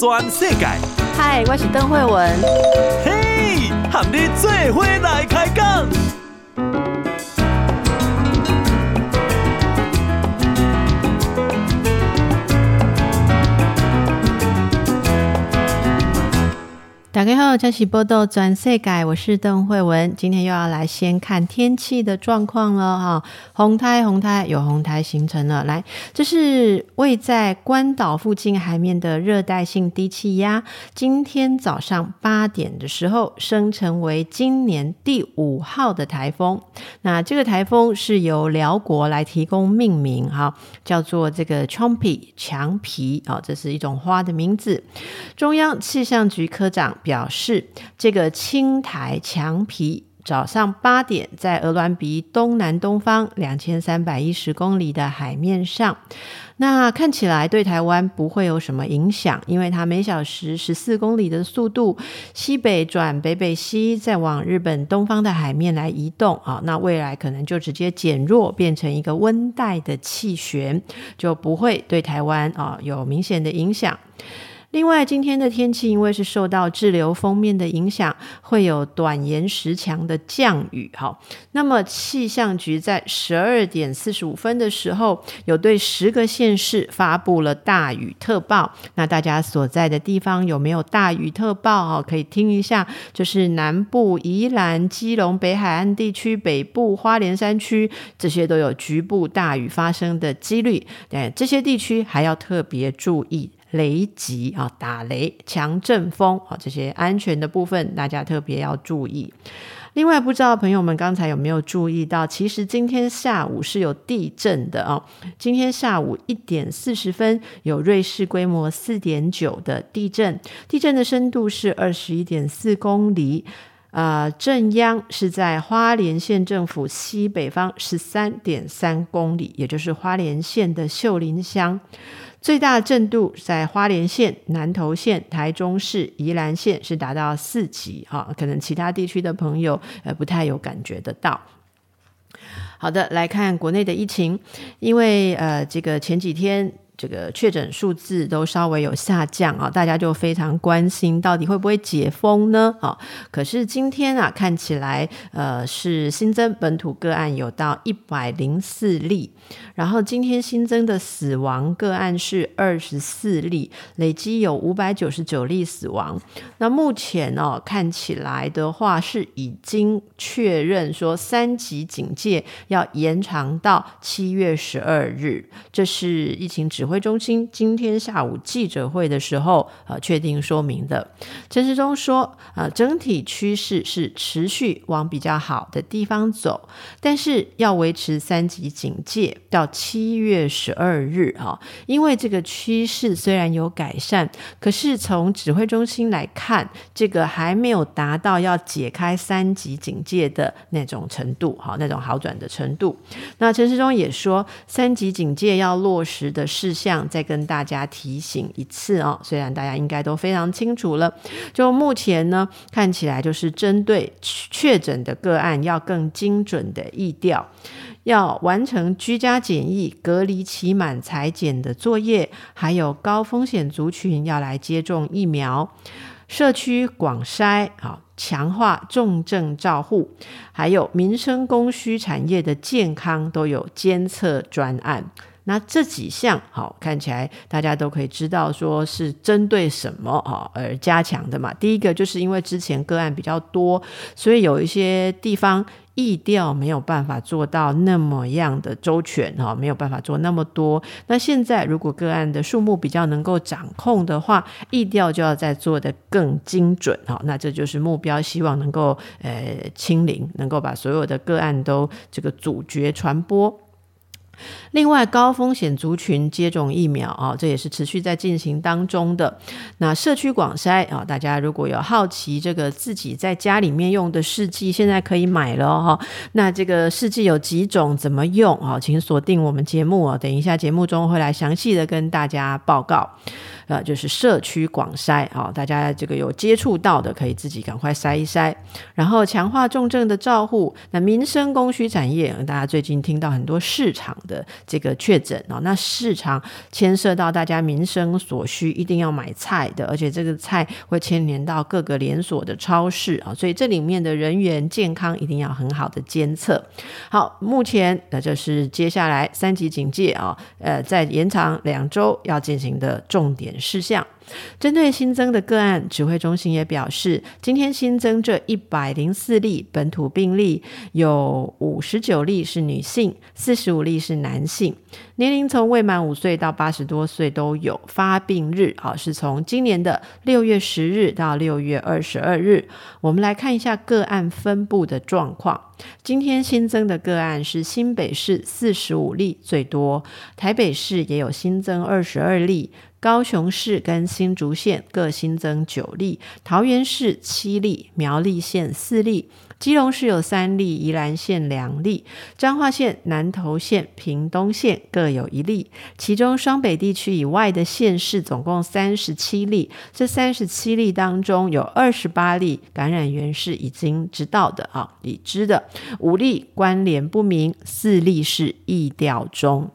全世界。嗨，我是邓惠文。嘿，和你做伙来开讲。大家好，这是报道全世界，我是邓惠文。今天又要来先看天气的状况了哈。红台，红台有红台形成了。来，这是位在关岛附近海面的热带性低气压。今天早上八点的时候，生成为今年第五号的台风。那这个台风是由辽国来提供命名哈，叫做这个 Chompi 强皮啊，这是一种花的名字。中央气象局科长。表示，这个青苔墙皮早上八点在鹅銮鼻东南东方两千三百一十公里的海面上，那看起来对台湾不会有什么影响，因为它每小时十四公里的速度西北转北北西，再往日本东方的海面来移动啊，那未来可能就直接减弱，变成一个温带的气旋，就不会对台湾啊有明显的影响。另外，今天的天气因为是受到滞留锋面的影响，会有短延时强的降雨。哈，那么气象局在十二点四十五分的时候，有对十个县市发布了大雨特报。那大家所在的地方有没有大雨特报？哈，可以听一下，就是南部宜兰、基隆、北海岸地区、北部花莲山区这些都有局部大雨发生的几率。对，这些地区还要特别注意。雷击啊，打雷、强阵风啊，这些安全的部分，大家特别要注意。另外，不知道朋友们刚才有没有注意到，其实今天下午是有地震的哦。今天下午一点四十分，有瑞士规模四点九的地震，地震的深度是二十一点四公里。呃，震央是在花莲县政府西北方十三点三公里，也就是花莲县的秀林乡。最大震度在花莲县、南投县、台中市、宜兰县是达到四级哈，可能其他地区的朋友呃不太有感觉得到。好的，来看国内的疫情，因为呃这个前几天。这个确诊数字都稍微有下降啊，大家就非常关心到底会不会解封呢？啊，可是今天啊，看起来呃是新增本土个案有到一百零四例，然后今天新增的死亡个案是二十四例，累计有五百九十九例死亡。那目前哦，看起来的话是已经确认说三级警戒要延长到七月十二日，这是疫情指挥中心今天下午记者会的时候，呃，确定说明的。陈时中说，呃，整体趋势是持续往比较好的地方走，但是要维持三级警戒到七月十二日啊，因为这个趋势虽然有改善，可是从指挥中心来看，这个还没有达到要解开三级警戒的那种程度，哈，那种好转的程度。那陈时中也说，三级警戒要落实的是。像再跟大家提醒一次哦，虽然大家应该都非常清楚了，就目前呢，看起来就是针对确诊的个案要更精准的疫调，要完成居家检疫、隔离期满裁检的作业，还有高风险族群要来接种疫苗，社区广筛啊，强化重症照护，还有民生供需产业的健康都有监测专案。那这几项好看起来，大家都可以知道，说是针对什么哈而加强的嘛。第一个就是因为之前个案比较多，所以有一些地方疫调没有办法做到那么样的周全哈，没有办法做那么多。那现在如果个案的数目比较能够掌控的话，疫调就要再做得更精准哈。那这就是目标，希望能够呃清零，能够把所有的个案都这个阻绝传播。另外，高风险族群接种疫苗啊，这也是持续在进行当中的。那社区广筛啊，大家如果有好奇，这个自己在家里面用的试剂现在可以买了哈。那这个试剂有几种，怎么用啊？请锁定我们节目哦，等一下节目中会来详细的跟大家报告。呃，就是社区广筛啊，大家这个有接触到的，可以自己赶快筛一筛。然后强化重症的照护。那民生供需产业，大家最近听到很多市场的这个确诊啊，那市场牵涉到大家民生所需，一定要买菜的，而且这个菜会牵连到各个连锁的超市啊，所以这里面的人员健康一定要很好的监测。好，目前那就是接下来三级警戒啊，呃，在延长两周要进行的重点事项。针对新增的个案，指挥中心也表示，今天新增这一百零四例本土病例，有五十九例是女性，四十五例是男性，年龄从未满五岁到八十多岁都有。发病日啊，是从今年的六月十日到六月二十二日。我们来看一下个案分布的状况。今天新增的个案是新北市四十五例最多，台北市也有新增二十二例。高雄市跟新竹县各新增九例，桃园市七例，苗栗县四例，基隆市有三例，宜兰县两例，彰化县、南投县、屏东县各有一例。其中双北地区以外的县市总共三十七例，这三十七例当中有二十八例感染源是已经知道的啊，已知的五例关联不明，四例是疫调中。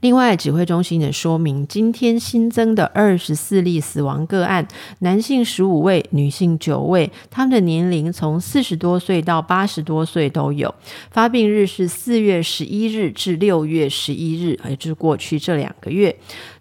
另外，指挥中心也说明，今天新增的二十四例死亡个案，男性十五位，女性九位，他们的年龄从四十多岁到八十多岁都有。发病日是四月十一日至六月十一日，也就是过去这两个月。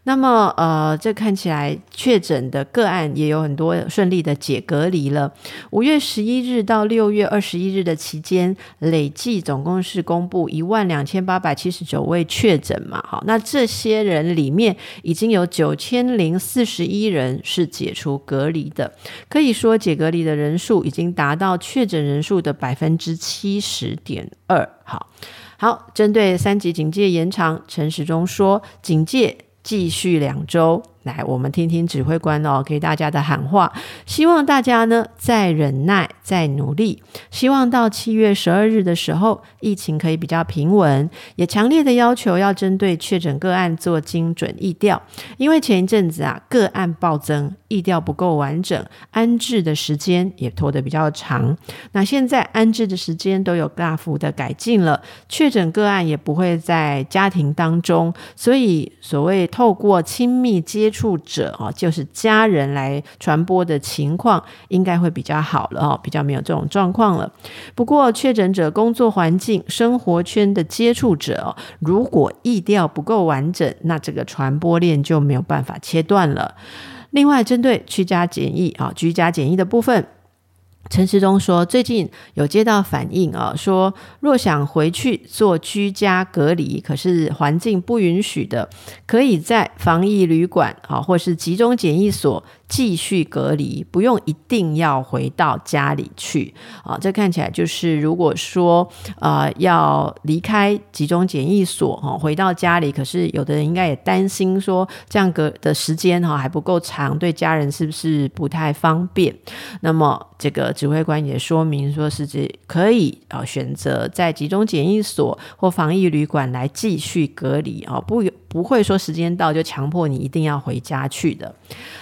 那么，呃，这看起来确诊的个案也有很多顺利的解隔离了。五月十一日到六月二十一日的期间，累计总共是公布一万两千八百七十九位确诊嘛。好，那这些人里面已经有九千零四十一人是解除隔离的，可以说解隔离的人数已经达到确诊人数的百分之七十点二。好，好，针对三级警戒延长，陈时中说警戒。继续两周。来，我们听听指挥官哦给大家的喊话，希望大家呢再忍耐，再努力，希望到七月十二日的时候，疫情可以比较平稳，也强烈的要求要针对确诊个案做精准疫调，因为前一阵子啊个案暴增，疫调不够完整，安置的时间也拖得比较长。那现在安置的时间都有大幅的改进了，确诊个案也不会在家庭当中，所以所谓透过亲密接触。者哦，就是家人来传播的情况，应该会比较好了哦，比较没有这种状况了。不过，确诊者工作环境、生活圈的接触者哦，如果意调不够完整，那这个传播链就没有办法切断了。另外，针对居家检疫啊，居家检疫的部分。陈时中说，最近有接到反映啊，说若想回去做居家隔离，可是环境不允许的，可以在防疫旅馆啊，或是集中检疫所。继续隔离，不用一定要回到家里去啊！这看起来就是，如果说呃要离开集中检疫所哈，回到家里，可是有的人应该也担心说，这样隔的时间哈还不够长，对家人是不是不太方便？那么这个指挥官也说明说，是指可以啊选择在集中检疫所或防疫旅馆来继续隔离啊，不不会说时间到就强迫你一定要回家去的。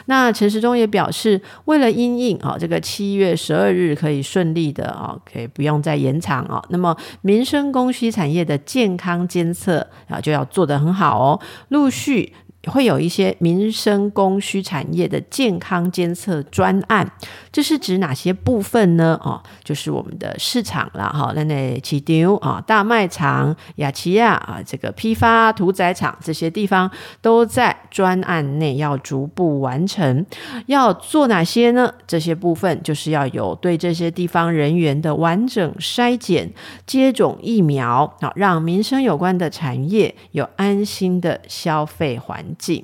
那陈时中也表示，为了因应啊，这个七月十二日可以顺利的啊，可以不用再延长啊。那么民生供需产业的健康监测啊，就要做得很好哦，陆续。会有一些民生供需产业的健康监测专案，这是指哪些部分呢？哦，就是我们的市场了哈，那那市场啊，大卖场、雅琪亚啊，这个批发屠宰场这些地方都在专案内要逐步完成。要做哪些呢？这些部分就是要有对这些地方人员的完整筛检、接种疫苗啊，让民生有关的产业有安心的消费环境，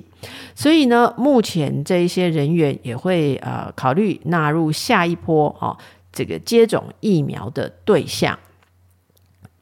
所以呢，目前这一些人员也会呃考虑纳入下一波啊，这个接种疫苗的对象。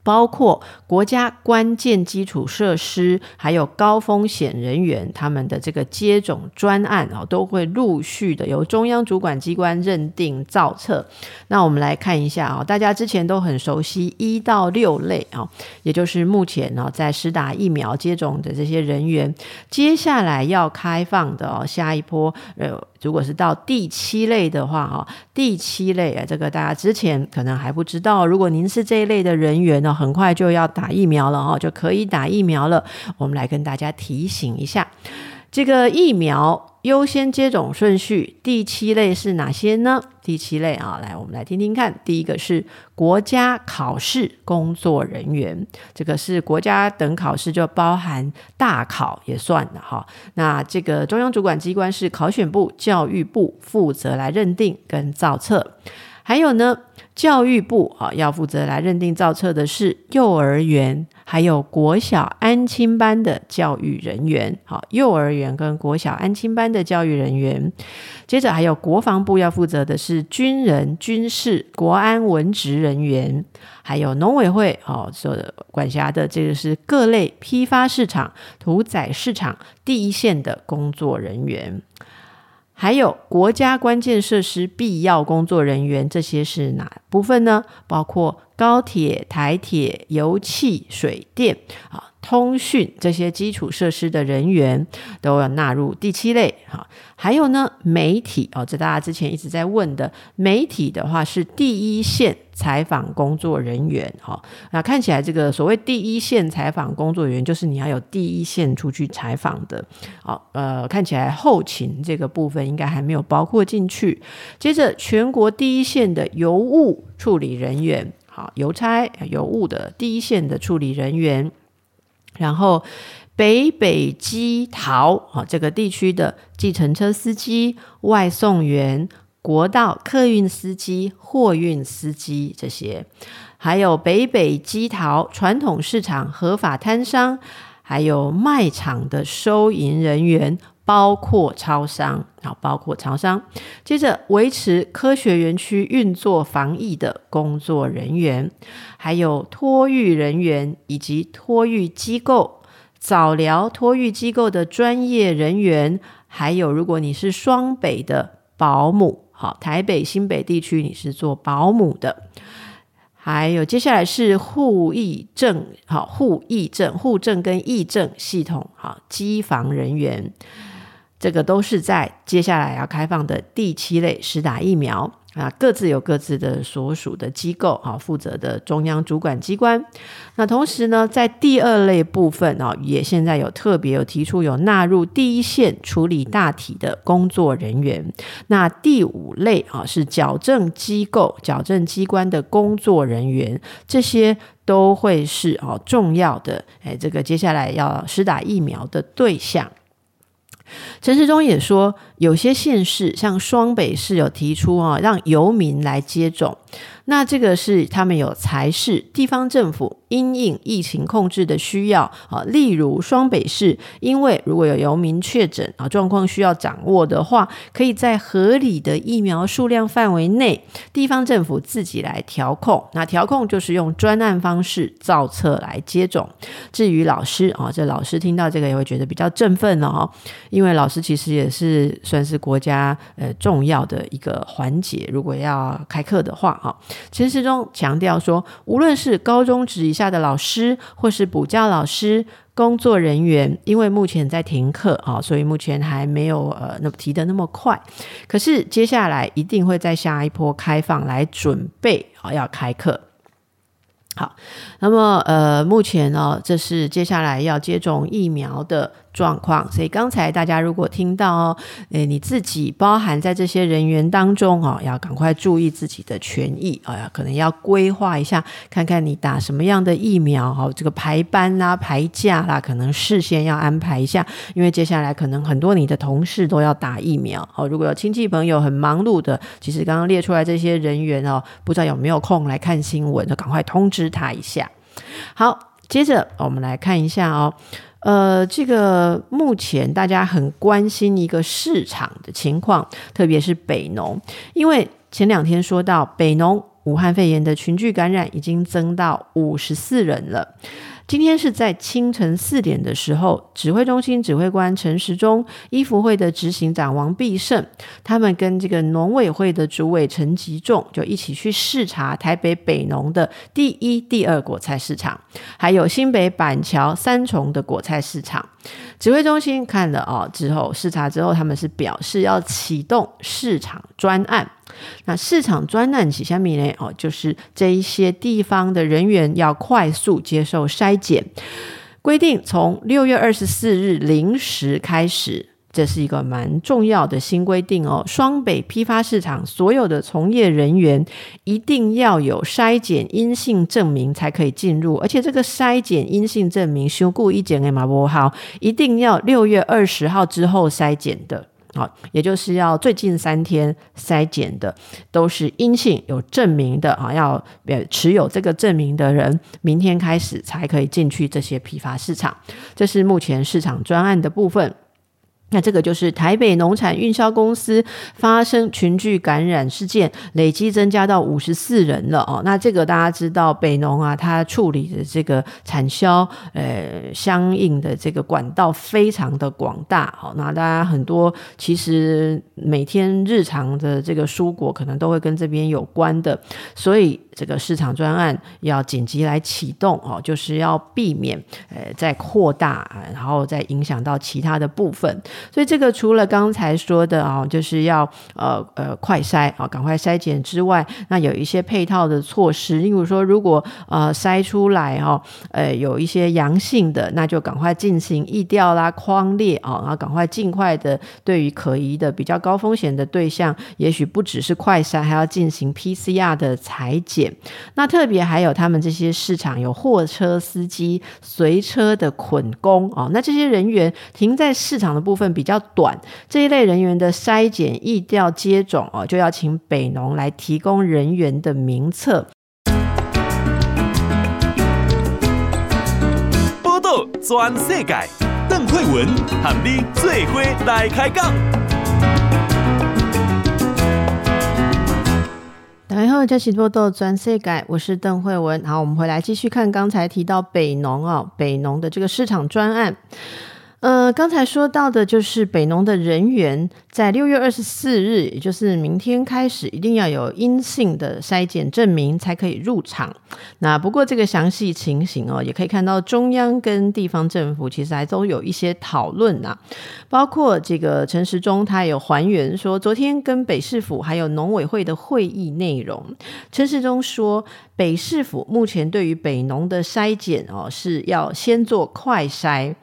包括国家关键基础设施，还有高风险人员，他们的这个接种专案啊，都会陆续的由中央主管机关认定造册。那我们来看一下啊，大家之前都很熟悉一到六类啊，也就是目前呢在施打疫苗接种的这些人员，接下来要开放的哦，下一波呃。如果是到第七类的话，哈，第七类啊，这个大家之前可能还不知道。如果您是这一类的人员呢，很快就要打疫苗了哈，就可以打疫苗了。我们来跟大家提醒一下，这个疫苗。优先接种顺序，第七类是哪些呢？第七类啊，来，我们来听听看。第一个是国家考试工作人员，这个是国家等考试，就包含大考也算的哈。那这个中央主管机关是考选部、教育部负责来认定跟造册。还有呢，教育部啊要负责来认定造册的是幼儿园，还有国小安亲班的教育人员。好，幼儿园跟国小安亲班的教育人员。接着还有国防部要负责的是军人、军事、国安文职人员，还有农委会哦所管辖的这个是各类批发市场、屠宰市场第一线的工作人员。还有国家关键设施必要工作人员，这些是哪部分呢？包括高铁、台铁、油气、水电啊、通讯这些基础设施的人员都要纳入第七类哈。还有呢，媒体哦，这大家之前一直在问的，媒体的话是第一线采访工作人员哈。那看起来这个所谓第一线采访工作人员，就是你要有第一线出去采访的。好，呃，看起来后勤这个部分应该还没有包括进去。接着，全国第一线的邮务处理人员，好，邮差、邮务的第一线的处理人员，然后。北北基桃啊，这个地区的计程车司机、外送员、国道客运司机、货运司机这些，还有北北基桃传统市场合法摊商，还有卖场的收银人员，包括超商啊，包括超商。接着维持科学园区运作防疫的工作人员，还有托育人员以及托育机构。早疗托育机构的专业人员，还有如果你是双北的保姆，好，台北新北地区你是做保姆的，还有接下来是户役政，好，户役政、户政跟役政系统，好，机房人员，这个都是在接下来要开放的第七类实打疫苗。啊，各自有各自的所属的机构啊，负责的中央主管机关。那同时呢，在第二类部分啊，也现在有特别有提出有纳入第一线处理大体的工作人员。那第五类啊，是矫正机构、矫正机关的工作人员，这些都会是啊重要的。哎，这个接下来要施打疫苗的对象。陈时中也说，有些县市像双北市有提出啊，让游民来接种。那这个是他们有财市地方政府因应疫情控制的需要啊，例如双北市，因为如果有游民确诊啊，状况需要掌握的话，可以在合理的疫苗数量范围内，地方政府自己来调控。那调控就是用专案方式造册来接种。至于老师啊，这老师听到这个也会觉得比较振奋了哈，因为老师其实也是算是国家呃重要的一个环节，如果要开课的话啊。陈时中强调说，无论是高中职以下的老师，或是补教老师、工作人员，因为目前在停课啊，所以目前还没有呃那么提的那么快。可是接下来一定会在下一波开放来准备啊，要开课。好，那么呃，目前呢，这是接下来要接种疫苗的状况。所以刚才大家如果听到哦，诶，你自己包含在这些人员当中哦，要赶快注意自己的权益啊，呀，可能要规划一下，看看你打什么样的疫苗哦，这个排班啦、排假啦，可能事先要安排一下，因为接下来可能很多你的同事都要打疫苗哦。如果有亲戚朋友很忙碌的，其实刚刚列出来这些人员哦，不知道有没有空来看新闻，就赶快通知。他一下，好，接着我们来看一下哦，呃，这个目前大家很关心一个市场的情况，特别是北农，因为前两天说到北农。武汉肺炎的群聚感染已经增到五十四人了。今天是在清晨四点的时候，指挥中心指挥官陈时中、医福会的执行长王必胜，他们跟这个农委会的主委陈吉仲就一起去视察台北北农的第一、第二果菜市场，还有新北板桥三重的果菜市场。指挥中心看了哦之后，视察之后，他们是表示要启动市场专案。那市场专案是什么呢？哦，就是这一些地方的人员要快速接受筛检，规定从六月二十四日零时开始，这是一个蛮重要的新规定哦。双北批发市场所有的从业人员一定要有筛检阴性证明才可以进入，而且这个筛检阴性证明修固一检的马波号，一定要六月二十号之后筛检的。好，也就是要最近三天筛检的都是阴性有证明的啊，要持有这个证明的人，明天开始才可以进去这些批发市场。这是目前市场专案的部分。那这个就是台北农产运销公司发生群聚感染事件，累计增加到五十四人了哦。那这个大家知道，北农啊，它处理的这个产销，呃，相应的这个管道非常的广大。好，那大家很多其实每天日常的这个蔬果，可能都会跟这边有关的，所以。这个市场专案要紧急来启动哦，就是要避免呃再扩大，然后再影响到其他的部分。所以这个除了刚才说的啊，就是要呃呃快筛啊，赶快筛检之外，那有一些配套的措施，例如说如果呃筛出来哈，呃有一些阳性的，那就赶快进行疫调啦、框列啊，然后赶快尽快的对于可疑的比较高风险的对象，也许不只是快筛，还要进行 PCR 的裁剪那特别还有他们这些市场有货车司机、随车的捆工哦，那这些人员停在市场的部分比较短，这一类人员的筛检、疫调、接种哦，就要请北农来提供人员的名册。报道全世界，邓惠文和你做伙来开讲。然后这是报道全世改，我是邓惠文。好，我们回来继续看刚才提到北农哦，北农的这个市场专案。呃，刚才说到的就是北农的人员在六月二十四日，也就是明天开始，一定要有阴性的筛检证明才可以入场。那不过这个详细情形哦，也可以看到中央跟地方政府其实还都有一些讨论呐，包括这个陈时中他有还原说，昨天跟北市府还有农委会的会议内容，陈时中说，北市府目前对于北农的筛检哦，是要先做快筛。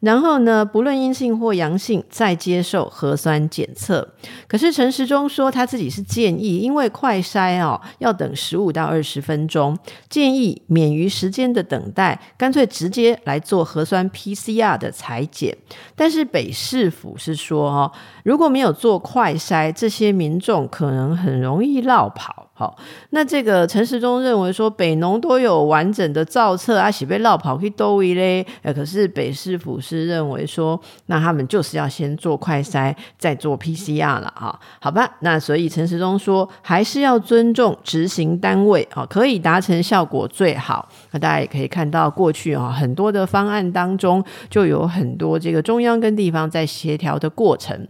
然后呢，不论阴性或阳性，再接受核酸检测。可是陈时中说他自己是建议，因为快筛哦要等十五到二十分钟，建议免于时间的等待，干脆直接来做核酸 PCR 的裁剪。但是北市府是说哦，如果没有做快筛，这些民众可能很容易落跑。好，那这个陈时中认为说，北农都有完整的造册啊，是被落跑去都位嘞。呃，可是北市府是认为说，那他们就是要先做快筛，再做 PCR 了哈。好吧，那所以陈时中说，还是要尊重执行单位啊，可以达成效果最好。那大家也可以看到，过去啊很多的方案当中，就有很多这个中央跟地方在协调的过程。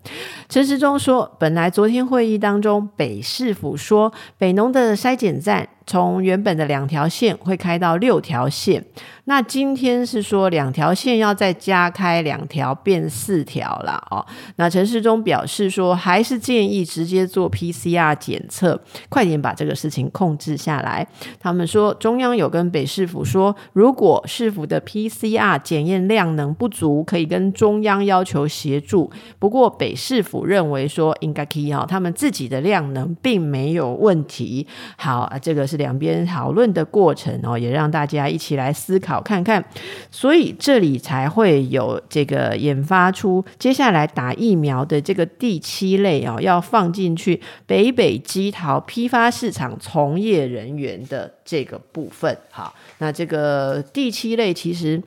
陈时中说，本来昨天会议当中，北市府说北。农的筛检站从原本的两条线会开到六条线。那今天是说两条线要再加开两条变四条了哦。那陈时中表示说，还是建议直接做 PCR 检测，快点把这个事情控制下来。他们说中央有跟北市府说，如果市府的 PCR 检验量能不足，可以跟中央要求协助。不过北市府认为说应该可以哦，他们自己的量能并没有问题。好啊，这个是两边讨论的过程哦，也让大家一起来思考。看看，所以这里才会有这个研发出接下来打疫苗的这个第七类哦，要放进去北北基桃批发市场从业人员的这个部分。好，那这个第七类其实。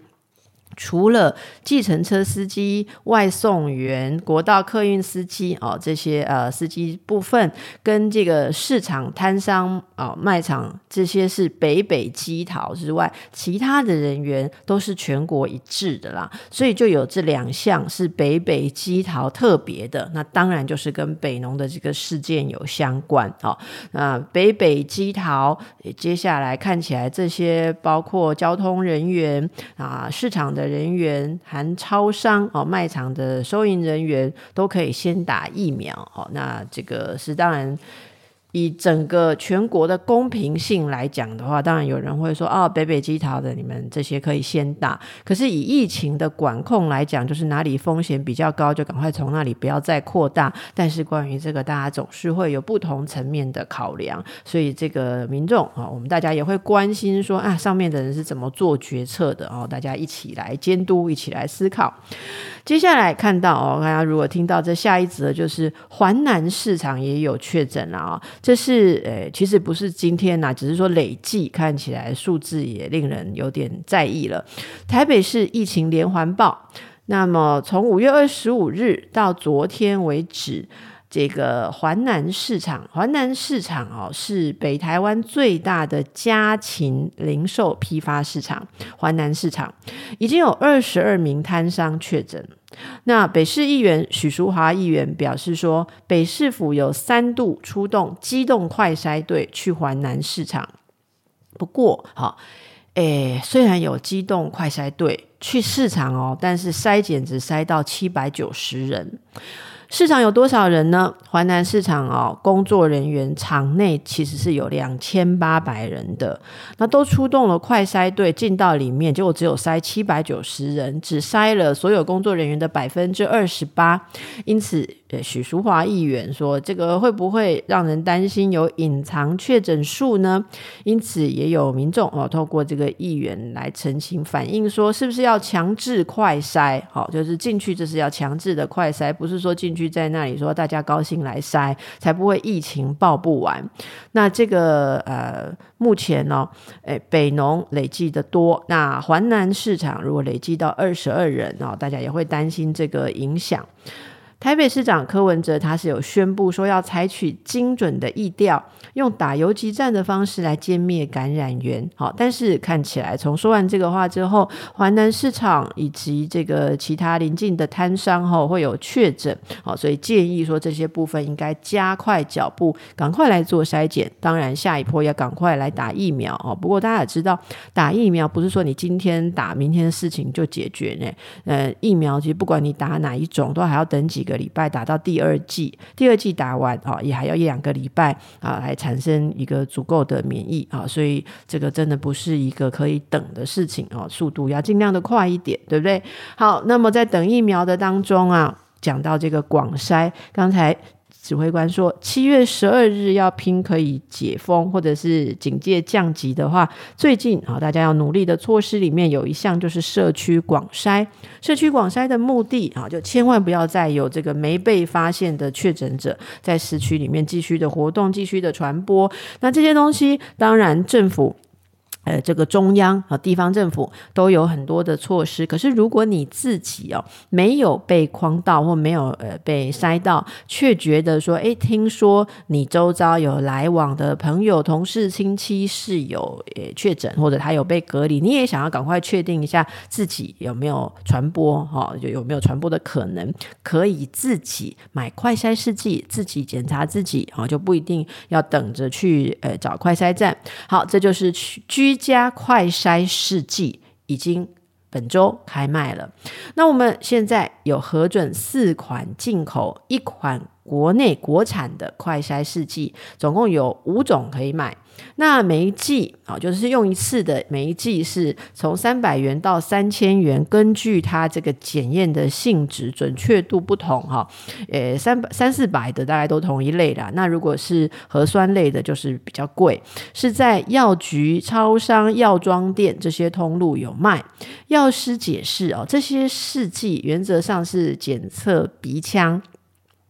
除了计程车司机、外送员、国道客运司机哦，这些呃司机部分，跟这个市场摊商啊、哦、卖场这些是北北基桃之外，其他的人员都是全国一致的啦。所以就有这两项是北北基桃特别的，那当然就是跟北农的这个事件有相关哦。那北北基桃，接下来看起来这些包括交通人员啊、市场的。人员含超商哦，卖场的收银人员都可以先打疫苗哦。那这个是当然。以整个全国的公平性来讲的话，当然有人会说哦，北北基桃的你们这些可以先打。可是以疫情的管控来讲，就是哪里风险比较高，就赶快从那里不要再扩大。但是关于这个，大家总是会有不同层面的考量，所以这个民众啊，我们大家也会关心说啊，上面的人是怎么做决策的哦，大家一起来监督，一起来思考。接下来看到哦，大家如果听到这下一则，就是环南市场也有确诊了啊。这是呃，其实不是今天呐，只是说累计看起来数字也令人有点在意了。台北市疫情连环爆，那么从五月二十五日到昨天为止，这个环南市场，环南市场哦，是北台湾最大的家禽零售批发市场。环南市场已经有二十二名摊商确诊。那北市议员许淑华议员表示说，北市府有三度出动机动快筛队去环南市场。不过，哈，诶，虽然有机动快筛队去市场哦，但是筛检只筛到七百九十人。市场有多少人呢？淮南市场哦，工作人员场内其实是有两千八百人的，那都出动了快筛队进到里面，结果只有筛七百九十人，只筛了所有工作人员的百分之二十八，因此。许淑华议员说：“这个会不会让人担心有隐藏确诊数呢？”因此，也有民众哦，透过这个议员来澄清反映说：“是不是要强制快筛？好，就是进去就是要强制的快筛，不是说进去在那里说大家高兴来筛，才不会疫情爆不完。”那这个呃，目前呢，诶，北农累计的多，那环南市场如果累计到二十二人哦，大家也会担心这个影响。台北市长柯文哲他是有宣布说要采取精准的疫调，用打游击战的方式来歼灭感染源。好，但是看起来从说完这个话之后，华南市场以及这个其他邻近的摊商哈会有确诊。好，所以建议说这些部分应该加快脚步，赶快来做筛检。当然，下一波要赶快来打疫苗哦。不过大家也知道，打疫苗不是说你今天打，明天的事情就解决呢。呃，疫苗其实不管你打哪一种，都还要等几个礼拜打到第二季，第二季打完啊，也还要一两个礼拜啊，来产生一个足够的免疫啊，所以这个真的不是一个可以等的事情啊，速度要尽量的快一点，对不对？好，那么在等疫苗的当中啊，讲到这个广筛，刚才。指挥官说，七月十二日要拼可以解封或者是警戒降级的话，最近啊，大家要努力的措施里面有一项就是社区广筛。社区广筛的目的啊，就千万不要再有这个没被发现的确诊者在市区里面继续的活动、继续的传播。那这些东西，当然政府。呃，这个中央和地方政府都有很多的措施，可是如果你自己哦没有被框到或没有呃被筛到，却觉得说，诶，听说你周遭有来往的朋友、同事、亲戚是有呃确诊，或者他有被隔离，你也想要赶快确定一下自己有没有传播哈，就有没有传播的可能，可以自己买快筛试剂，自己检查自己啊，就不一定要等着去呃找快筛站。好，这就是去居。加快筛试剂已经本周开卖了。那我们现在有核准四款进口，一款国内国产的快筛试剂，总共有五种可以买。那每一剂啊，就是用一次的，每一剂是从三百元到三千元，根据它这个检验的性质、准确度不同哈，呃，三百三四百的大概都同一类啦。那如果是核酸类的，就是比较贵，是在药局、超商、药妆店这些通路有卖。药师解释哦，这些试剂原则上是检测鼻腔。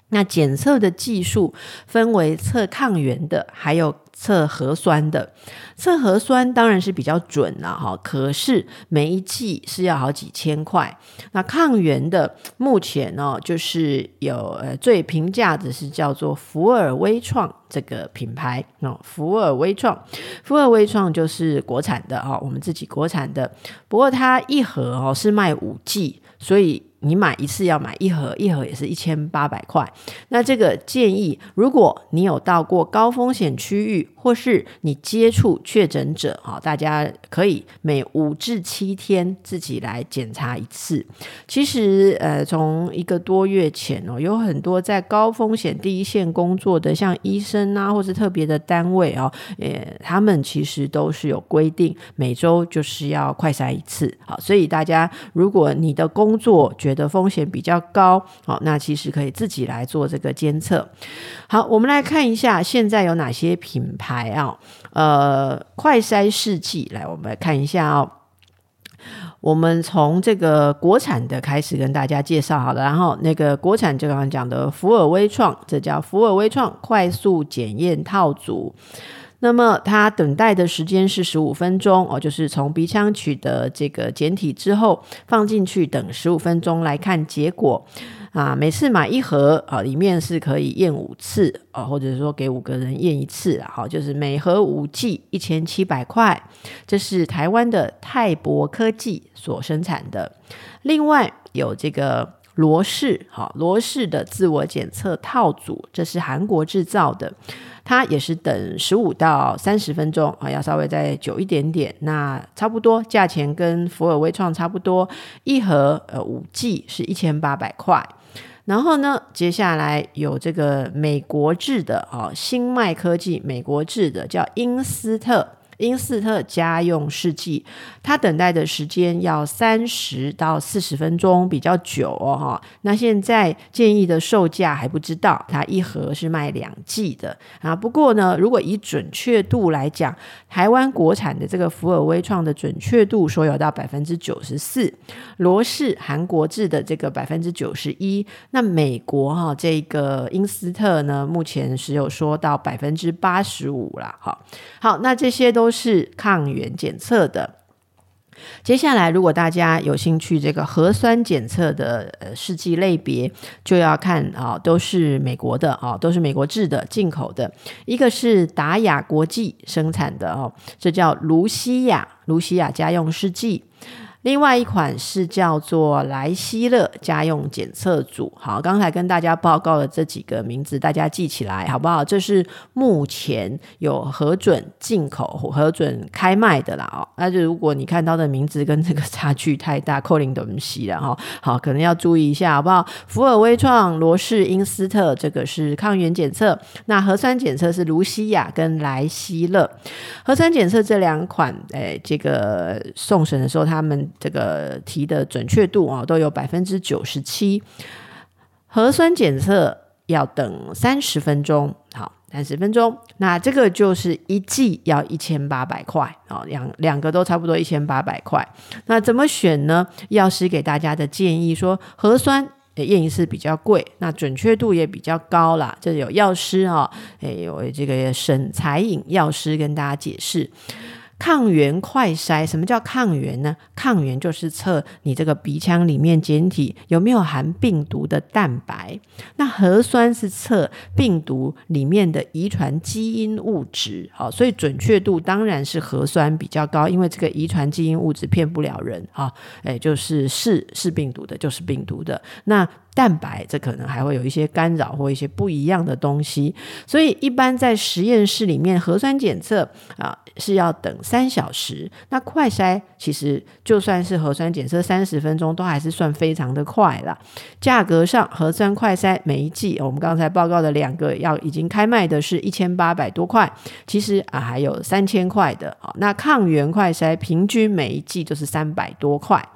那检测的技术分为测抗原的，还有测核酸的。测核酸当然是比较准了哈，可是每一剂是要好几千块。那抗原的目前呢，就是有呃最平价的是叫做福尔威创这个品牌哦，福尔威创，福尔威创就是国产的哈，我们自己国产的。不过它一盒哦是卖五剂，所以。你买一次要买一盒，一盒也是一千八百块。那这个建议，如果你有到过高风险区域，或是你接触确诊者，哈，大家可以每五至七天自己来检查一次。其实，呃，从一个多月前哦，有很多在高风险第一线工作的，像医生啊，或是特别的单位哦，呃，他们其实都是有规定，每周就是要快筛一次。好，所以大家，如果你的工作觉得风险比较高，好，那其实可以自己来做这个监测。好，我们来看一下现在有哪些品牌啊？呃，快筛试剂，来，我们来看一下哦。我们从这个国产的开始跟大家介绍好了，然后那个国产就刚刚讲的福尔威创，这叫福尔威创快速检验套组。那么它等待的时间是十五分钟哦，就是从鼻腔取得这个检体之后放进去等十五分钟来看结果啊。每次买一盒啊，里面是可以验五次啊，或者说给五个人验一次啊。好，就是每盒五剂一千七百块，这是台湾的泰博科技所生产的。另外有这个罗氏，好，罗氏的自我检测套组，这是韩国制造的。它也是等十五到三十分钟啊，要稍微再久一点点。那差不多价钱跟福尔微创差不多，一盒呃五 G 是一千八百块。然后呢，接下来有这个美国制的啊，新麦科技美国制的叫英斯特。英斯特家用试剂，它等待的时间要三十到四十分钟，比较久哦哈。那现在建议的售价还不知道，它一盒是卖两剂的啊。不过呢，如果以准确度来讲，台湾国产的这个福尔威创的准确度说有到百分之九十四，罗氏韩国制的这个百分之九十一，那美国哈这个英斯特呢，目前是有说到百分之八十五了。哈，好，那这些都。都是抗原检测的。接下来，如果大家有兴趣，这个核酸检测的呃试剂类别，就要看啊、都是美国的啊、都是美国制的进口的。一个是达雅国际生产的哦，这叫卢西亚卢西亚家用试剂。另外一款是叫做莱希勒家用检测组，好，刚才跟大家报告的这几个名字，大家记起来好不好？这是目前有核准进口、核准开卖的啦哦。那就如果你看到的名字跟这个差距太大，扣零都不西了哈。好，可能要注意一下好不好？福尔威创、罗氏、英斯特，这个是抗原检测，那核酸检测是卢西亚跟莱希勒。核酸检测这两款，哎，这个送审的时候他们。这个题的准确度啊，都有百分之九十七。核酸检测要等三十分钟，好，三十分钟。那这个就是一剂要一千八百块啊，两两个都差不多一千八百块。那怎么选呢？药师给大家的建议说，核酸验一次比较贵，那准确度也比较高啦。这有药师啊，哎，有这个沈才颖药师跟大家解释。抗原快筛，什么叫抗原呢？抗原就是测你这个鼻腔里面检体有没有含病毒的蛋白。那核酸是测病毒里面的遗传基因物质。好，所以准确度当然是核酸比较高，因为这个遗传基因物质骗不了人啊。哎，就是是是病毒的，就是病毒的。那蛋白这可能还会有一些干扰或一些不一样的东西，所以一般在实验室里面核酸检测啊是要等三小时。那快筛其实就算是核酸检测三十分钟都还是算非常的快了。价格上核酸快筛每一剂我们刚才报告的两个要已经开卖的是一千八百多块，其实啊还有三千块的好。那抗原快筛平均每一剂就是三百多块。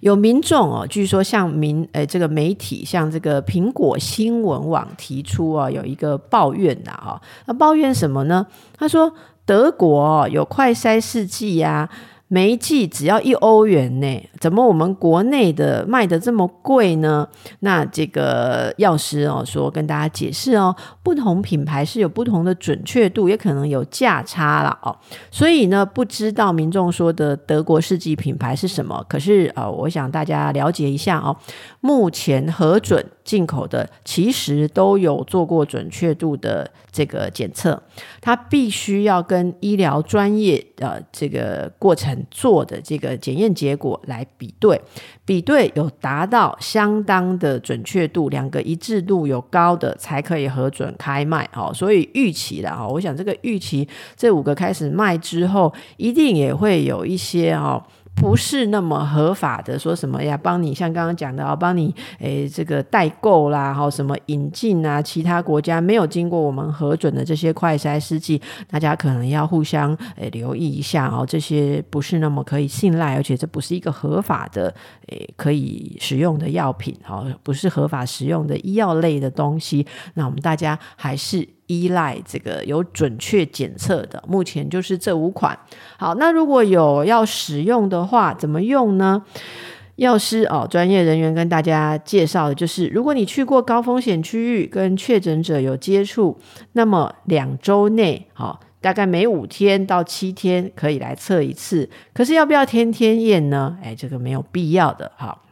有民众哦，据说向民呃、这个媒体向这个苹果新闻网提出啊，有一个抱怨呐啊，那抱怨什么呢？他说德国有快筛试剂呀，每一剂只要一欧元呢，怎么我们国内的卖的这么贵呢？那这个药师哦说跟大家解释哦，不同品牌是有不同的准确度，也可能有价差了哦。所以呢，不知道民众说的德国世纪品牌是什么？可是啊、呃，我想大家了解一下哦。目前核准进口的其实都有做过准确度的这个检测，它必须要跟医疗专业的这个过程做的这个检验结果来比对，比对有达到相当的准确度，两个一致度有高的才可以核准开卖。哦，所以预期了哈，我想这个预期这五个开始卖之后，一定也会有一些哦。不是那么合法的，说什么呀？帮你像刚刚讲的啊，帮你诶这个代购啦，哈，什么引进啊，其他国家没有经过我们核准的这些快筛试剂，大家可能要互相诶留意一下哦。这些不是那么可以信赖，而且这不是一个合法的诶可以使用的药品，哈，不是合法使用的医药类的东西。那我们大家还是。依赖这个有准确检测的，目前就是这五款。好，那如果有要使用的话，怎么用呢？药师哦，专业人员跟大家介绍的就是，如果你去过高风险区域，跟确诊者有接触，那么两周内，好，大概每五天到七天可以来测一次。可是要不要天天验呢？哎，这个没有必要的，好。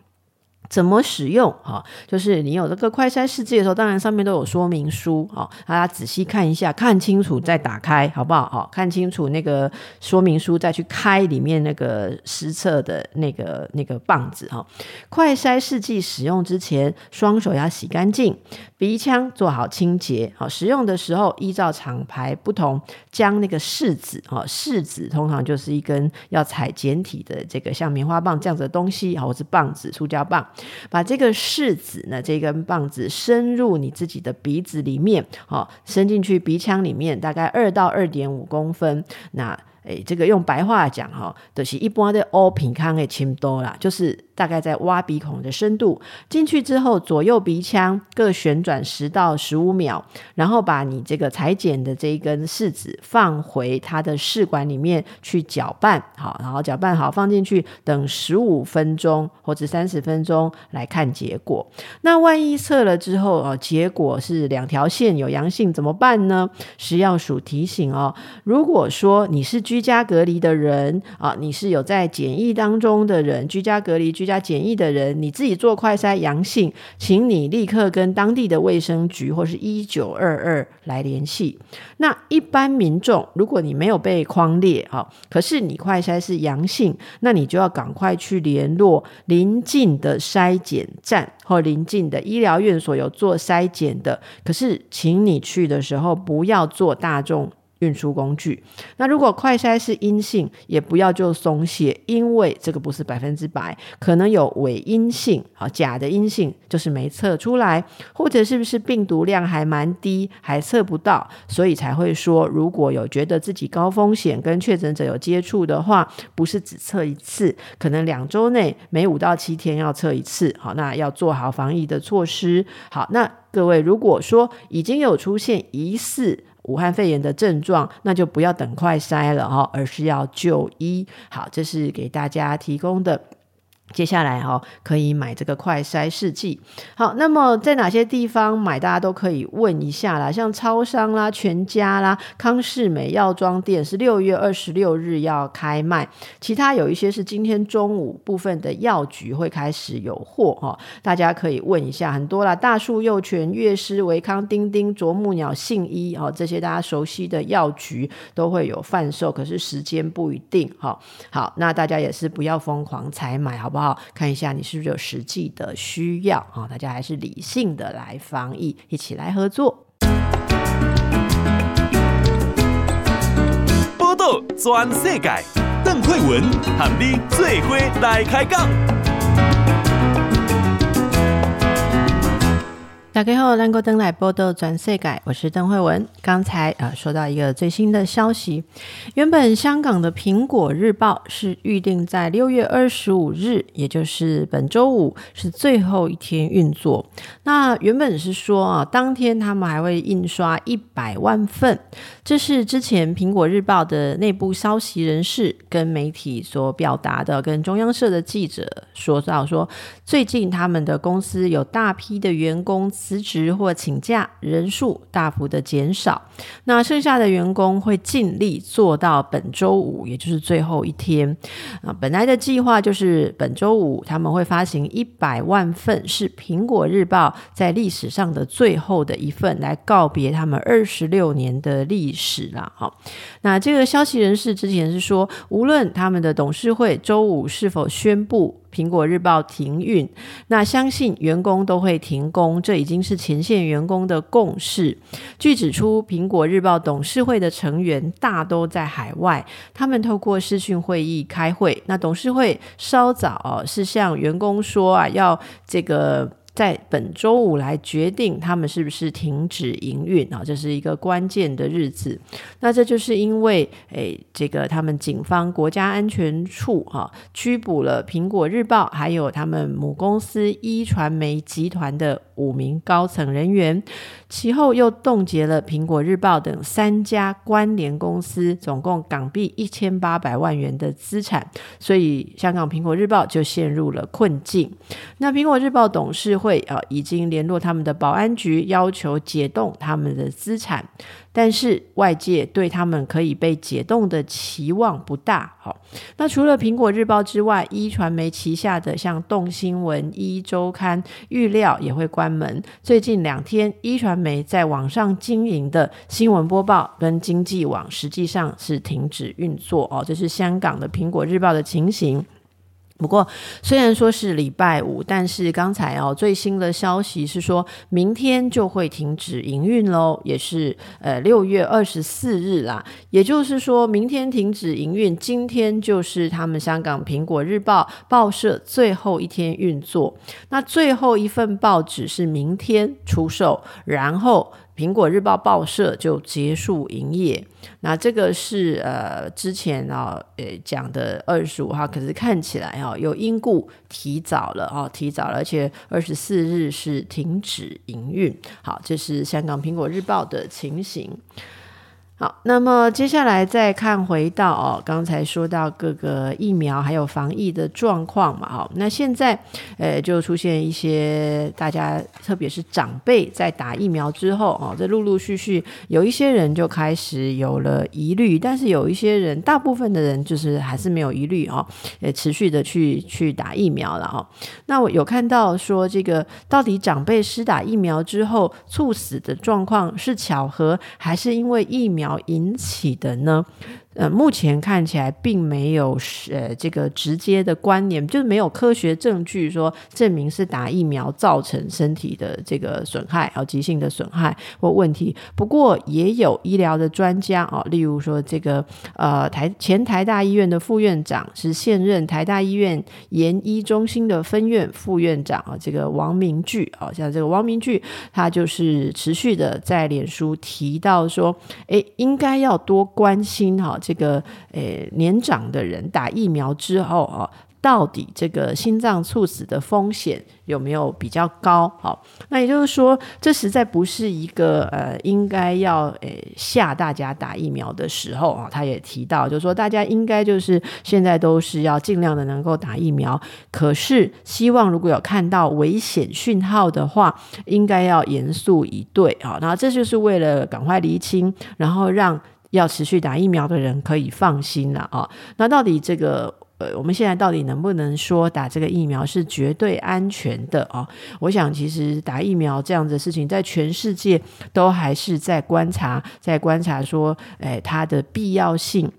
怎么使用啊？就是你有这个快筛试剂的时候，当然上面都有说明书啊，大家仔细看一下，看清楚再打开，好不好？好，看清楚那个说明书再去开里面那个实测的那个那个棒子哈。快筛试剂使用之前，双手要洗干净，鼻腔做好清洁。好，使用的时候依照厂牌不同，将那个试纸哈，试纸通常就是一根要采检体的这个像棉花棒这样子的东西，或是棒子，塑胶棒。把这个柿子呢，这根棒子伸入你自己的鼻子里面，好，伸进去鼻腔里面，大概二到二点五公分。那诶，这个用白话讲哈，就是一般的欧平康的轻多啦，就是。大概在挖鼻孔的深度进去之后，左右鼻腔各旋转十到十五秒，然后把你这个裁剪的这一根试纸放回它的试管里面去搅拌，好，然后搅拌好放进去，等十五分钟或者三十分钟来看结果。那万一测了之后哦，结果是两条线有阳性怎么办呢？食药署提醒哦，如果说你是居家隔离的人啊，你是有在检疫当中的人，居家隔离居。家检疫的人，你自己做快筛阳性，请你立刻跟当地的卫生局或是一九二二来联系。那一般民众，如果你没有被框列哈，可是你快筛是阳性，那你就要赶快去联络邻近的筛检站或邻近的医疗院所有做筛检的。可是，请你去的时候不要坐大众。运输工具。那如果快筛是阴性，也不要就松懈，因为这个不是百分之百，可能有伪阴性，好，假的阴性就是没测出来，或者是不是病毒量还蛮低，还测不到，所以才会说，如果有觉得自己高风险跟确诊者有接触的话，不是只测一次，可能两周内每五到七天要测一次，好，那要做好防疫的措施。好，那各位如果说已经有出现疑似。武汉肺炎的症状，那就不要等快筛了哈，而是要就医。好，这是给大家提供的。接下来哈，可以买这个快筛试剂。好，那么在哪些地方买，大家都可以问一下啦。像超商啦、全家啦、康世美药妆店是六月二十六日要开卖，其他有一些是今天中午部分的药局会开始有货哈，大家可以问一下，很多啦，大树幼泉、悦诗、维康、丁丁、啄木鸟、信医哦，这些大家熟悉的药局都会有贩售，可是时间不一定哈。好，那大家也是不要疯狂采买，好不好？看一下你是不是有实际的需要啊？大家还是理性的来防疫，一起来合作。报道全世界，邓惠文喊你最伙来开讲。大家好，兰国登来报道转世界，我是邓惠文。刚才啊，收到一个最新的消息，原本香港的苹果日报是预定在六月二十五日，也就是本周五是最后一天运作。那原本是说啊，当天他们还会印刷一百万份，这是之前苹果日报的内部消息人士跟媒体所表达的，跟中央社的记者说到说，最近他们的公司有大批的员工。辞职或请假人数大幅的减少，那剩下的员工会尽力做到本周五，也就是最后一天。啊，本来的计划就是本周五他们会发行一百万份，是苹果日报在历史上的最后的一份，来告别他们二十六年的历史了。好，那这个消息人士之前是说，无论他们的董事会周五是否宣布。苹果日报停运，那相信员工都会停工，这已经是前线员工的共识。据指出，苹果日报董事会的成员大都在海外，他们透过视讯会议开会。那董事会稍早哦，是向员工说啊，要这个。在本周五来决定他们是不是停止营运啊，这是一个关键的日子。那这就是因为，诶，这个他们警方国家安全处啊拘捕了苹果日报，还有他们母公司一传媒集团的五名高层人员，其后又冻结了苹果日报等三家关联公司总共港币一千八百万元的资产，所以香港苹果日报就陷入了困境。那苹果日报董事会啊，已经联络他们的保安局，要求解冻他们的资产。但是外界对他们可以被解冻的期望不大。好，那除了苹果日报之外，一传媒旗下的像动新闻、一周刊预料也会关门。最近两天，一传媒在网上经营的新闻播报跟经济网实际上是停止运作哦。这是香港的苹果日报的情形。不过，虽然说是礼拜五，但是刚才哦最新的消息是说，明天就会停止营运喽，也是呃六月二十四日啦。也就是说明天停止营运，今天就是他们香港苹果日报报社最后一天运作。那最后一份报纸是明天出售，然后。苹果日报报社就结束营业，那这个是呃之前啊呃讲的二十五号，可是看起来啊有因故提早了哦，提早了，而且二十四日是停止营运。好，这是香港苹果日报的情形。好，那么接下来再看回到哦，刚才说到各个疫苗还有防疫的状况嘛，好，那现在呃就出现一些大家特别是长辈在打疫苗之后哦，这陆陆续续有一些人就开始有了疑虑，但是有一些人，大部分的人就是还是没有疑虑哦，也持续的去去打疫苗了哦。那我有看到说这个到底长辈施打疫苗之后猝死的状况是巧合，还是因为疫苗引起的呢？呃，目前看起来并没有呃这个直接的关联，就是没有科学证据说证明是打疫苗造成身体的这个损害啊，急性的损害或问题。不过也有医疗的专家啊，例如说这个呃台前台大医院的副院长是现任台大医院研医中心的分院副院长啊，这个王明炬啊，像这个王明炬，他就是持续的在脸书提到说，诶，应该要多关心哈。这个诶，年长的人打疫苗之后啊，到底这个心脏猝死的风险有没有比较高？好，那也就是说，这实在不是一个呃，应该要诶吓大家打疫苗的时候啊。他也提到，就是说大家应该就是现在都是要尽量的能够打疫苗，可是希望如果有看到危险讯号的话，应该要严肃以对啊。那这就是为了赶快厘清，然后让。要持续打疫苗的人可以放心了啊！那到底这个呃，我们现在到底能不能说打这个疫苗是绝对安全的啊？我想其实打疫苗这样的事情，在全世界都还是在观察，在观察说，哎，它的必要性。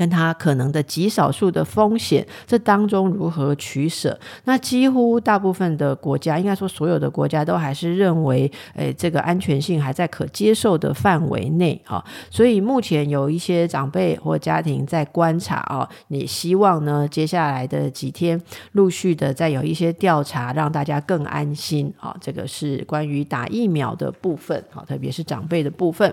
跟他可能的极少数的风险，这当中如何取舍？那几乎大部分的国家，应该说所有的国家都还是认为，诶，这个安全性还在可接受的范围内啊。所以目前有一些长辈或家庭在观察啊，你希望呢，接下来的几天陆续的再有一些调查，让大家更安心啊。这个是关于打疫苗的部分啊，特别是长辈的部分。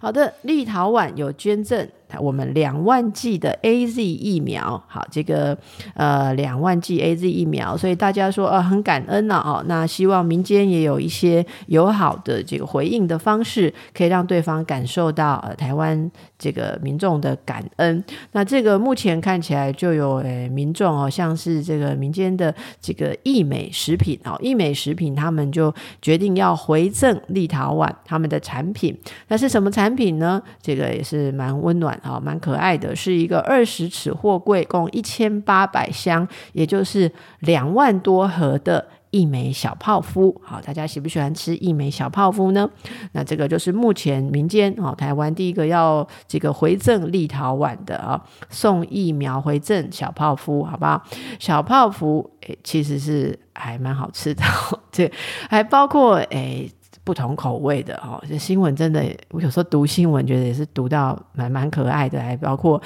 好的，立陶宛有捐赠。我们两万剂的 AZ 疫苗，好，这个呃两万剂 AZ 疫苗，所以大家说啊很感恩呐哦，那希望民间也有一些友好的这个回应的方式，可以让对方感受到呃台湾这个民众的感恩。那这个目前看起来就有诶民众哦，像是这个民间的这个益美食品哦，益美食品他们就决定要回赠立陶宛他们的产品，那是什么产品呢？这个也是蛮温暖。好，蛮可爱的，是一个二十尺货柜，共一千八百箱，也就是两万多盒的一枚小泡芙。好，大家喜不喜欢吃一枚小泡芙呢？那这个就是目前民间哦，台湾第一个要这个回赠立陶宛的啊，送疫苗回赠小泡芙，好不好？小泡芙诶，其实是还蛮好吃的，这还包括诶。不同口味的哦，这新闻真的，我有时候读新闻觉得也是读到蛮蛮可爱的，还包括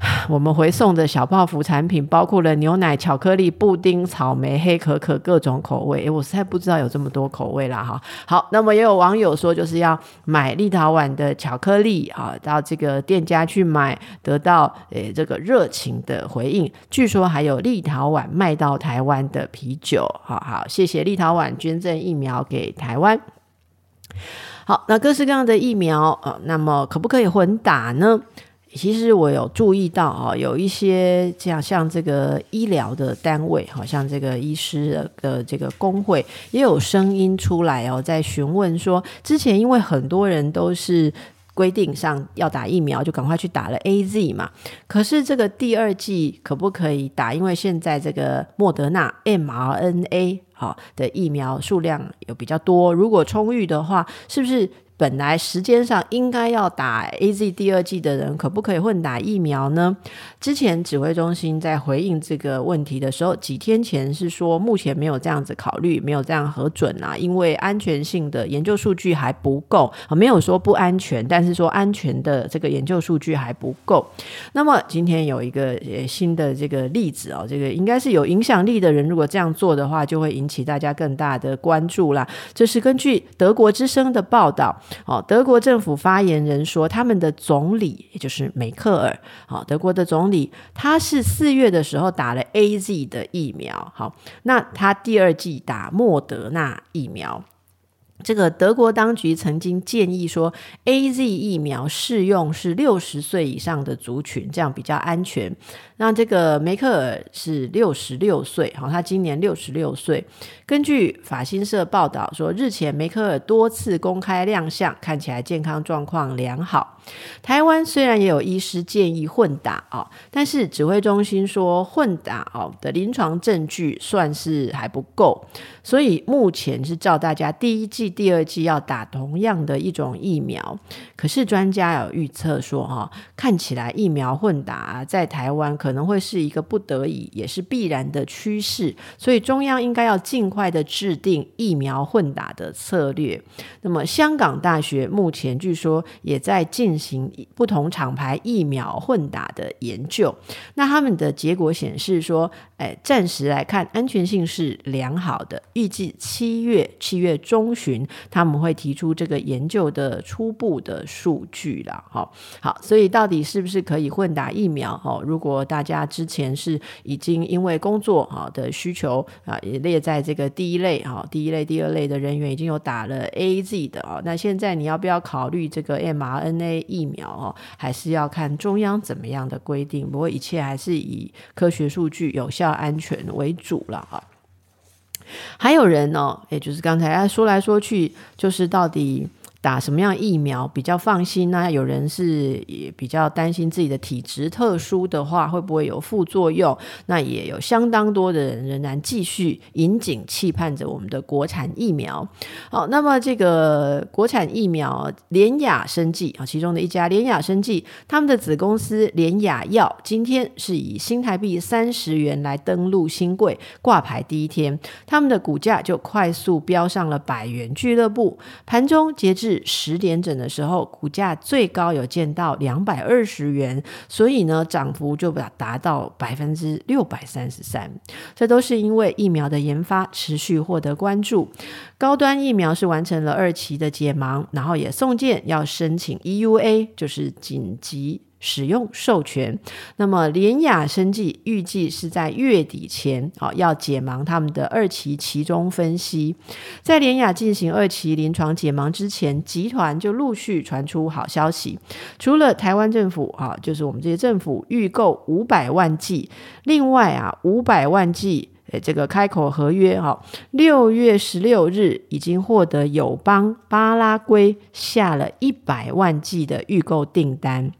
我们回送的小泡芙产品，包括了牛奶、巧克力、布丁、草莓、黑可可各种口味。诶，我实在不知道有这么多口味啦哈。好，那么也有网友说，就是要买立陶宛的巧克力啊，到这个店家去买，得到诶这个热情的回应。据说还有立陶宛卖到台湾的啤酒。好好，谢谢立陶宛捐赠疫苗给台湾。好，那各式各样的疫苗，呃，那么可不可以混打呢？其实我有注意到啊，有一些这样像这个医疗的单位，好像这个医师的这个工会也有声音出来哦，在询问说，之前因为很多人都是规定上要打疫苗，就赶快去打了 AZ 嘛，可是这个第二季可不可以打？因为现在这个莫德纳 mRNA。好的疫苗数量有比较多，如果充裕的话，是不是？本来时间上应该要打 AZ 第二剂的人，可不可以混打疫苗呢？之前指挥中心在回应这个问题的时候，几天前是说目前没有这样子考虑，没有这样核准啊，因为安全性的研究数据还不够，没有说不安全，但是说安全的这个研究数据还不够。那么今天有一个新的这个例子哦，这个应该是有影响力的人，如果这样做的话，就会引起大家更大的关注啦。这是根据德国之声的报道。哦，德国政府发言人说，他们的总理也就是梅克尔，好，德国的总理，他是四月的时候打了 AZ 的疫苗，好，那他第二季打莫德纳疫苗。这个德国当局曾经建议说，AZ 疫苗适用是六十岁以上的族群，这样比较安全。那这个梅克尔是六十六岁，哈，他今年六十六岁。根据法新社报道说，日前梅克尔多次公开亮相，看起来健康状况良好。台湾虽然也有医师建议混打啊，但是指挥中心说混打哦的临床证据算是还不够，所以目前是照大家第一剂、第二剂要打同样的一种疫苗。可是专家有预测说哈，看起来疫苗混打在台湾可可能会是一个不得已，也是必然的趋势，所以中央应该要尽快的制定疫苗混打的策略。那么香港大学目前据说也在进行不同厂牌疫苗混打的研究，那他们的结果显示说，哎，暂时来看安全性是良好的，预计七月七月中旬他们会提出这个研究的初步的数据了。哈，好，所以到底是不是可以混打疫苗？哈，如果大大家之前是已经因为工作哈的需求啊，也列在这个第一类哈，第一类、第二类的人员已经有打了 AZ 的啊，那现在你要不要考虑这个 mRNA 疫苗哦？还是要看中央怎么样的规定？不过一切还是以科学数据、有效、安全为主了哈。还有人呢，也就是刚才说来说去，就是到底。打什么样疫苗比较放心呢？有人是也比较担心自己的体质特殊的话，会不会有副作用？那也有相当多的人仍然继续引颈期盼着我们的国产疫苗。好，那么这个国产疫苗联雅生技啊，其中的一家联雅生技，他们的子公司联雅药今天是以新台币三十元来登陆兴柜挂牌第一天，他们的股价就快速飙上了百元俱乐部。盘中截至十点整的时候，股价最高有见到两百二十元，所以呢，涨幅就达达到百分之六百三十三。这都是因为疫苗的研发持续获得关注，高端疫苗是完成了二期的解盲，然后也送件要申请 EUA，就是紧急。使用授权，那么联雅生技预计是在月底前啊、要解盲他们的二期期中分析。在联雅进行二期临床解盲之前，集团就陆续传出好消息，除了台湾政府啊、就是我们这些政府预购五百万剂，另外啊五百万剂诶这个开口合约哈，六、月十六日已经获得友邦巴拉圭下了一百万剂的预购订单。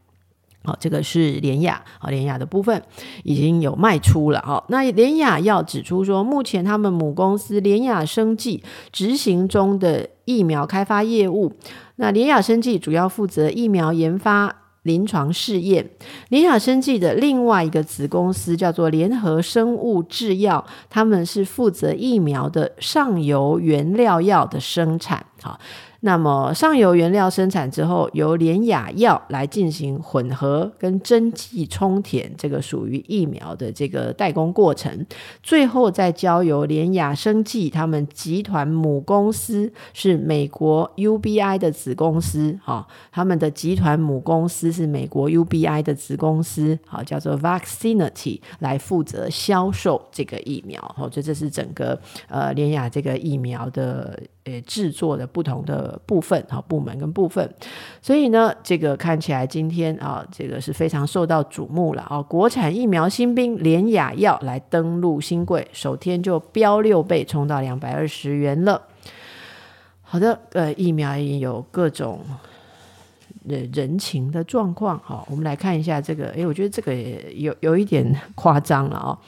好，这个是联亚啊，联亚的部分已经有卖出了。好，那联亚要指出说，目前他们母公司联亚生技执行中的疫苗开发业务，那联亚生技主要负责疫苗研发、临床试验。联亚生技的另外一个子公司叫做联合生物制药，他们是负责疫苗的上游原料药的生产。好。那么上游原料生产之后，由联雅药来进行混合跟针剂充填，这个属于疫苗的这个代工过程，最后再交由联雅生技他们集团母公司是美国 UBI 的子公司，哈，他们的集团母公司是美国 UBI 的子公司，好，叫做 Vaccinity 来负责销售这个疫苗，好，这这是整个呃联雅这个疫苗的。呃，制作的不同的部分，哈，部门跟部分，所以呢，这个看起来今天啊，这个是非常受到瞩目了啊。国产疫苗新兵联雅药来登陆新柜，首天就飙六倍，冲到两百二十元了。好的，呃，疫苗也有各种人人情的状况，好，我们来看一下这个，诶，我觉得这个有有一点夸张了啊。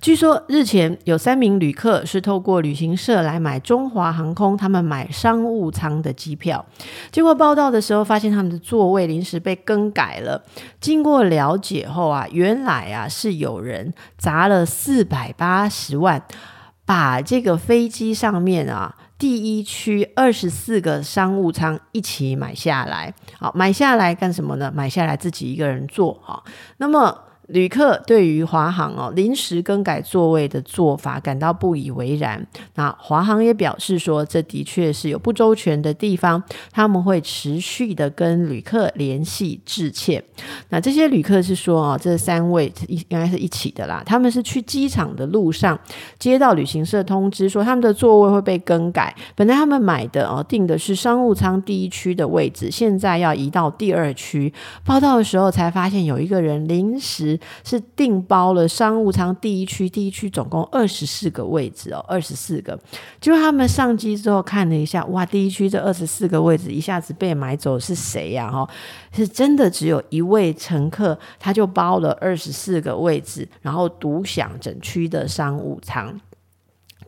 据说日前有三名旅客是透过旅行社来买中华航空，他们买商务舱的机票，结果报道的时候发现他们的座位临时被更改了。经过了解后啊，原来啊是有人砸了四百八十万，把这个飞机上面啊第一区二十四个商务舱一起买下来。好，买下来干什么呢？买下来自己一个人坐。好，那么。旅客对于华航哦临时更改座位的做法感到不以为然。那华航也表示说，这的确是有不周全的地方，他们会持续的跟旅客联系致歉。那这些旅客是说哦，这三位应该是一起的啦，他们是去机场的路上接到旅行社通知说他们的座位会被更改，本来他们买的哦订的是商务舱第一区的位置，现在要移到第二区。报道的时候才发现有一个人临时。是订包了商务舱第一区，第一区总共二十四个位置哦，二十四个。就他们上机之后看了一下，哇，第一区这二十四个位置一下子被买走是谁呀？哈，是真的只有一位乘客，他就包了二十四个位置，然后独享整区的商务舱。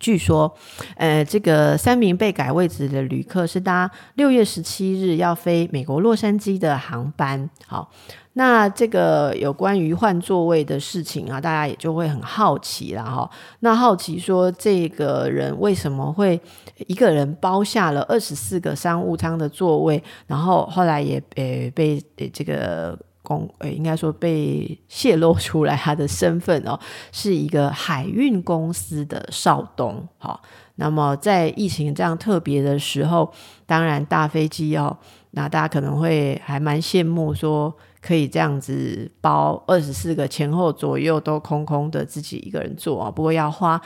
据说，呃，这个三名被改位置的旅客是搭六月十七日要飞美国洛杉矶的航班。好。那这个有关于换座位的事情啊，大家也就会很好奇了哈。那好奇说，这个人为什么会一个人包下了二十四个商务舱的座位，然后后来也呃被这个公呃应该说被泄露出来他的身份哦，是一个海运公司的少东。好，那么在疫情这样特别的时候，当然大飞机哦，那大家可能会还蛮羡慕说。可以这样子包二十四个前后左右都空空的自己一个人做啊，不过要花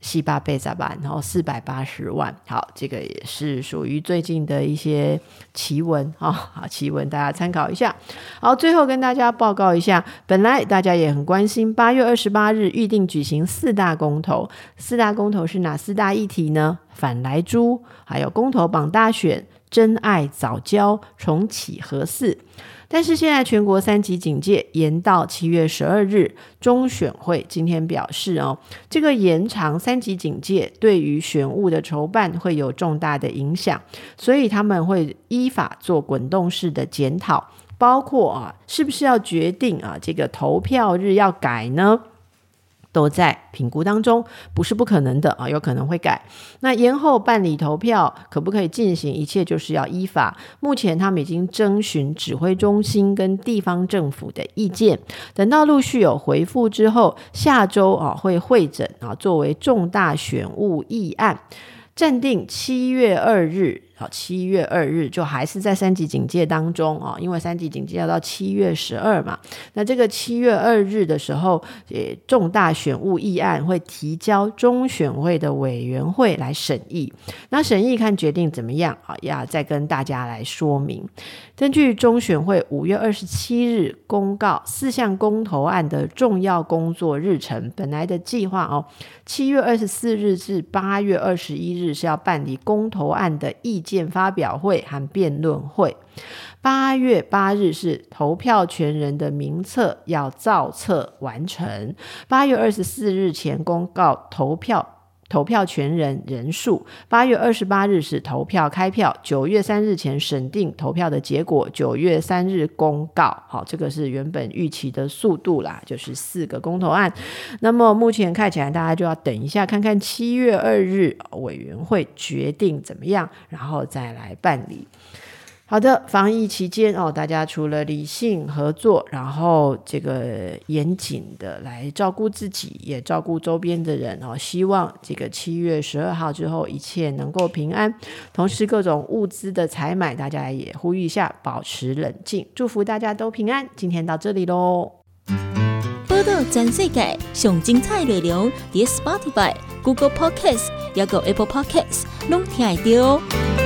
西巴贝扎班，然后四百八十万。好，这个也是属于最近的一些奇闻啊，好奇闻，大家参考一下。好，最后跟大家报告一下，本来大家也很关心，八月二十八日预定举行四大公投，四大公投是哪四大议题呢？反来猪，还有公投榜大选、真爱早教、重启核四。但是现在全国三级警戒延到七月十二日，中选会今天表示哦，这个延长三级警戒对于选务的筹办会有重大的影响，所以他们会依法做滚动式的检讨，包括啊，是不是要决定啊，这个投票日要改呢？都在评估当中，不是不可能的啊，有可能会改。那延后办理投票可不可以进行？一切就是要依法。目前他们已经征询指挥中心跟地方政府的意见，等到陆续有回复之后，下周啊会会诊啊，作为重大选务议案，暂定七月二日。好，七月二日就还是在三级警戒当中啊，因为三级警戒要到七月十二嘛。那这个七月二日的时候，呃，重大选务议案会提交中选会的委员会来审议。那审议看决定怎么样啊，要再跟大家来说明。根据中选会五月二十七日公告四项公投案的重要工作日程，本来的计划哦，七月二十四日至八月二十一日是要办理公投案的议见发表会和辩论会，八月八日是投票权人的名册要造册完成，八月二十四日前公告投票。投票权人人数，八月二十八日是投票开票，九月三日前审定投票的结果，九月三日公告。好，这个是原本预期的速度啦，就是四个公投案。那么目前看起来，大家就要等一下，看看七月二日委员会决定怎么样，然后再来办理。好的，防疫期间哦，大家除了理性合作，然后这个严谨的来照顾自己，也照顾周边的人哦。希望这个七月十二号之后一切能够平安。同时，各种物资的采买，大家也呼吁一下，保持冷静，祝福大家都平安。今天到这里喽。报道全世界上精彩内容，点 Spotify、Google Podcasts，还有 Apple Podcasts，拢听得到。